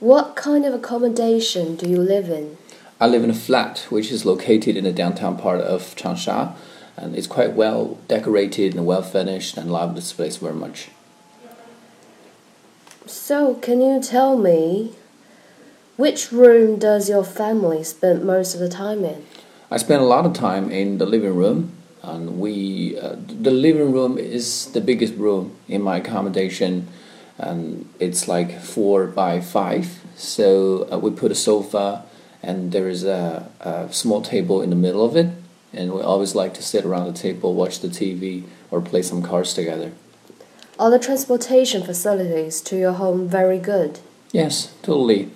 What kind of accommodation do you live in? I live in a flat which is located in the downtown part of Changsha, and it's quite well decorated and well finished, and love this place very much. So, can you tell me which room does your family spend most of the time in? I spend a lot of time in the living room, and we uh, the living room is the biggest room in my accommodation, and it's like four by five. So uh, we put a sofa, and there is a, a small table in the middle of it, and we always like to sit around the table, watch the TV, or play some cards together. Are the transportation facilities to your home very good? Yes, totally.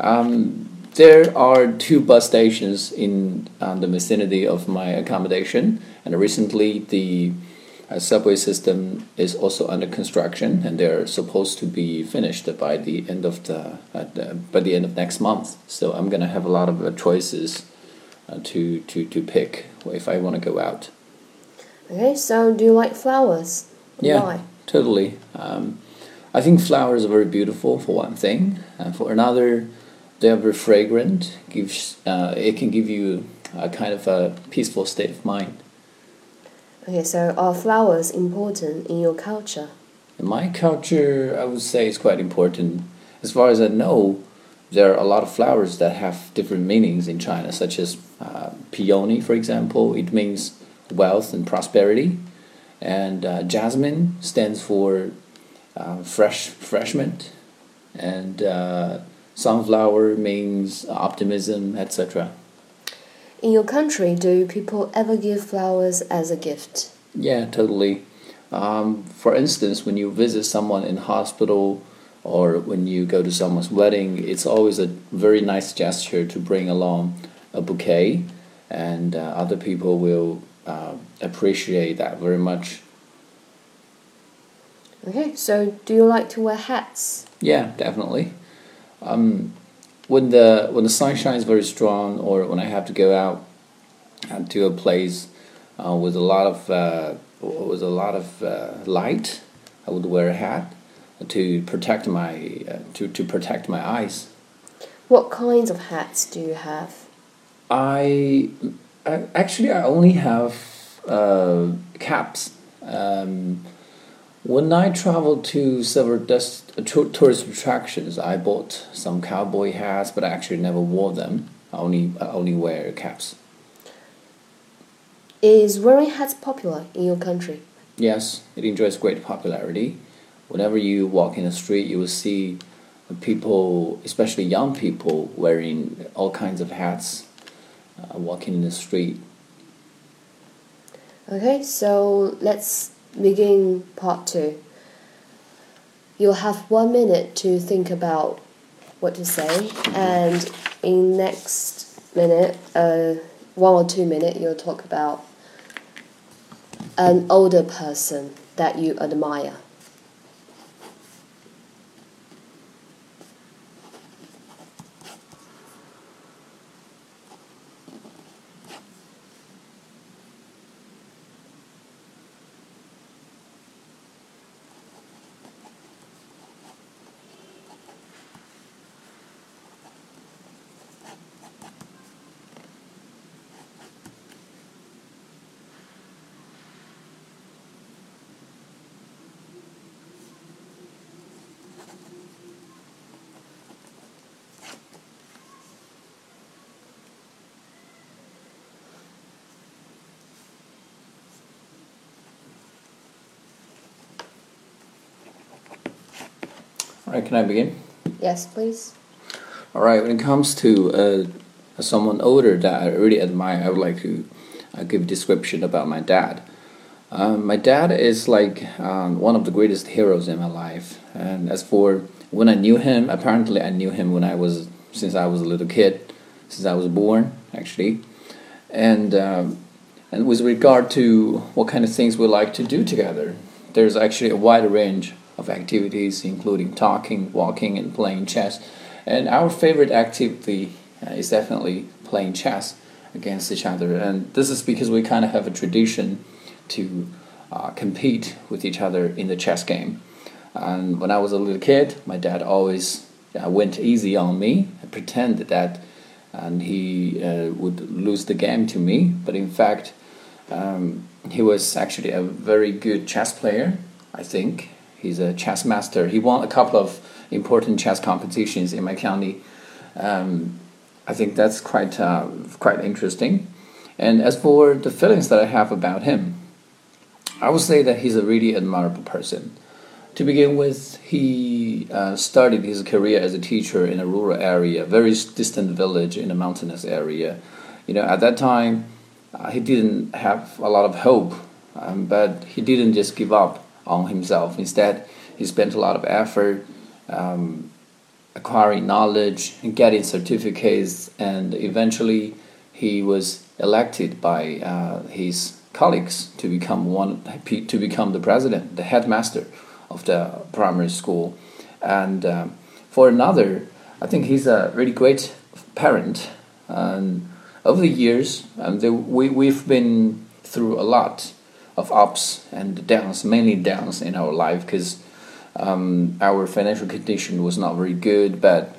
Um, there are two bus stations in uh, the vicinity of my accommodation, and recently the uh, subway system is also under construction, and they're supposed to be finished by the end of the, uh, the by the end of next month. So I'm gonna have a lot of uh, choices uh, to to to pick if I want to go out. Okay, so do you like flowers? Yeah. Why? Totally. Um, I think flowers are very beautiful for one thing, and for another, they are very fragrant. Gives uh, it can give you a kind of a peaceful state of mind. Okay, so are flowers important in your culture? In my culture, I would say it's quite important. As far as I know, there are a lot of flowers that have different meanings in China, such as uh, peony, for example. It means wealth and prosperity, and uh, jasmine stands for uh, fresh refreshment, and uh, sunflower means optimism, etc. In your country, do people ever give flowers as a gift? Yeah, totally. Um, for instance, when you visit someone in hospital or when you go to someone's wedding, it's always a very nice gesture to bring along a bouquet, and uh, other people will uh, appreciate that very much. Okay, so do you like to wear hats? Yeah, definitely. Um, when the when the sun shines very strong, or when I have to go out to a place uh, with a lot of uh, with a lot of uh, light, I would wear a hat to protect my uh, to to protect my eyes. What kinds of hats do you have? I, I actually I only have uh, caps. Um, when I traveled to several dest- to- tourist attractions, I bought some cowboy hats, but I actually never wore them. I only I only wear caps. Is wearing hats popular in your country? Yes, it enjoys great popularity. Whenever you walk in the street, you will see people, especially young people, wearing all kinds of hats, uh, walking in the street. Okay, so let's begin part two. You'll have one minute to think about what to say, and in next minute, uh, one or two minute, you'll talk about an older person that you admire. All right, can I begin? Yes, please. All right, when it comes to uh, someone older that I really admire, I would like to uh, give a description about my dad. Um, my dad is like um, one of the greatest heroes in my life. And as for when I knew him, apparently I knew him when I was since I was a little kid, since I was born actually. And um, and with regard to what kind of things we like to do together, there's actually a wide range of activities, including talking, walking, and playing chess. And our favorite activity uh, is definitely playing chess against each other. And this is because we kind of have a tradition to uh, compete with each other in the chess game. And when I was a little kid, my dad always uh, went easy on me, pretended that and he uh, would lose the game to me. But in fact, um, he was actually a very good chess player. I think he's a chess master. He won a couple of important chess competitions in my county. Um, I think that's quite uh, quite interesting. And as for the feelings that I have about him, I would say that he's a really admirable person. To begin with, he uh, started his career as a teacher in a rural area, very distant village in a mountainous area. You know, at that time, uh, he didn't have a lot of hope, um, but he didn't just give up on himself. Instead, he spent a lot of effort um, acquiring knowledge and getting certificates, and eventually, he was elected by uh, his colleagues to become one to become the president, the headmaster of the primary school. And um, for another, I think he's a really great parent. And over the years, um, the, we, we've been through a lot of ups and downs, mainly downs in our life because um, our financial condition was not very good. But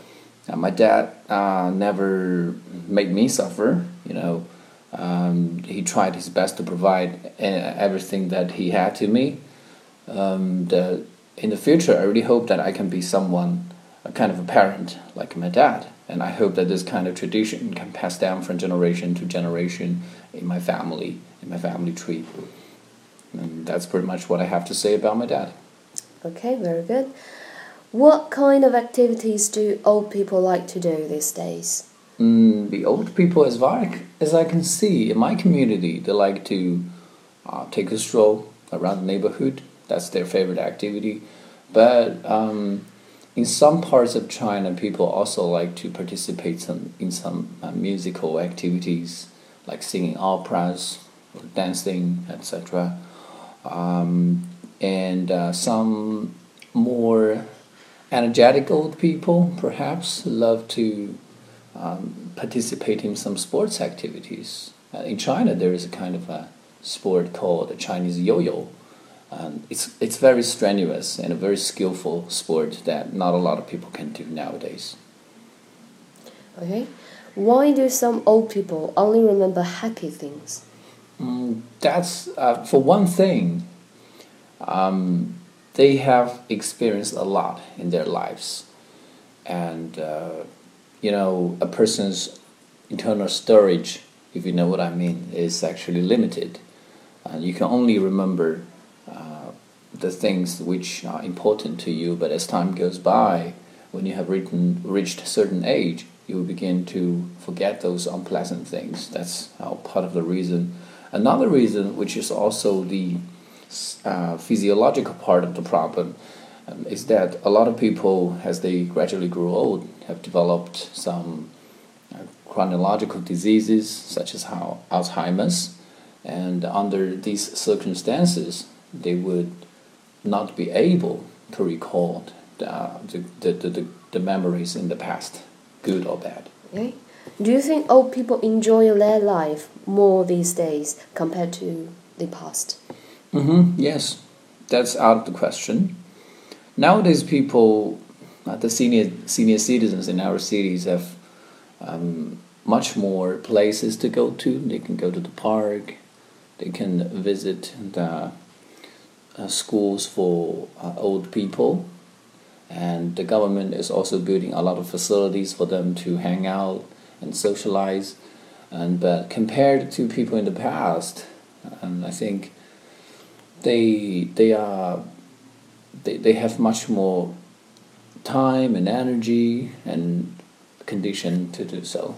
uh, my dad uh, never made me suffer, you know. Um, he tried his best to provide uh, everything that he had to me um, the, in the future, I really hope that I can be someone, a kind of a parent like my dad. And I hope that this kind of tradition can pass down from generation to generation in my family, in my family tree. And that's pretty much what I have to say about my dad. Okay, very good. What kind of activities do old people like to do these days? Mm, the old people, as far as I can see in my community, they like to uh, take a stroll around the neighborhood that's their favorite activity. But um, in some parts of China, people also like to participate some, in some uh, musical activities like singing operas or dancing, etc. Um, and uh, some more energetic old people perhaps love to um, participate in some sports activities. Uh, in China, there is a kind of a sport called the Chinese yo-yo, um, it's it's very strenuous and a very skillful sport that not a lot of people can do nowadays. Okay, why do some old people only remember happy things? Mm, that's uh, for one thing. Um, they have experienced a lot in their lives, and uh, you know a person's internal storage, if you know what I mean, is actually limited. Uh, you can only remember the things which are important to you, but as time goes by, when you have written, reached a certain age, you will begin to forget those unpleasant things. That's uh, part of the reason. Another reason, which is also the uh, physiological part of the problem, um, is that a lot of people, as they gradually grow old, have developed some uh, chronological diseases such as how Alzheimer's, and under these circumstances, they would not be able to recall the, the, the, the, the memories in the past, good or bad. Do you think old people enjoy their life more these days compared to the past? Mm-hmm, yes, that's out of the question. Nowadays, people, uh, the senior, senior citizens in our cities have um, much more places to go to. They can go to the park, they can visit the uh, schools for uh, old people, and the government is also building a lot of facilities for them to hang out and socialize. And uh, but compared to people in the past, and I think they they are they, they have much more time and energy and condition to do so.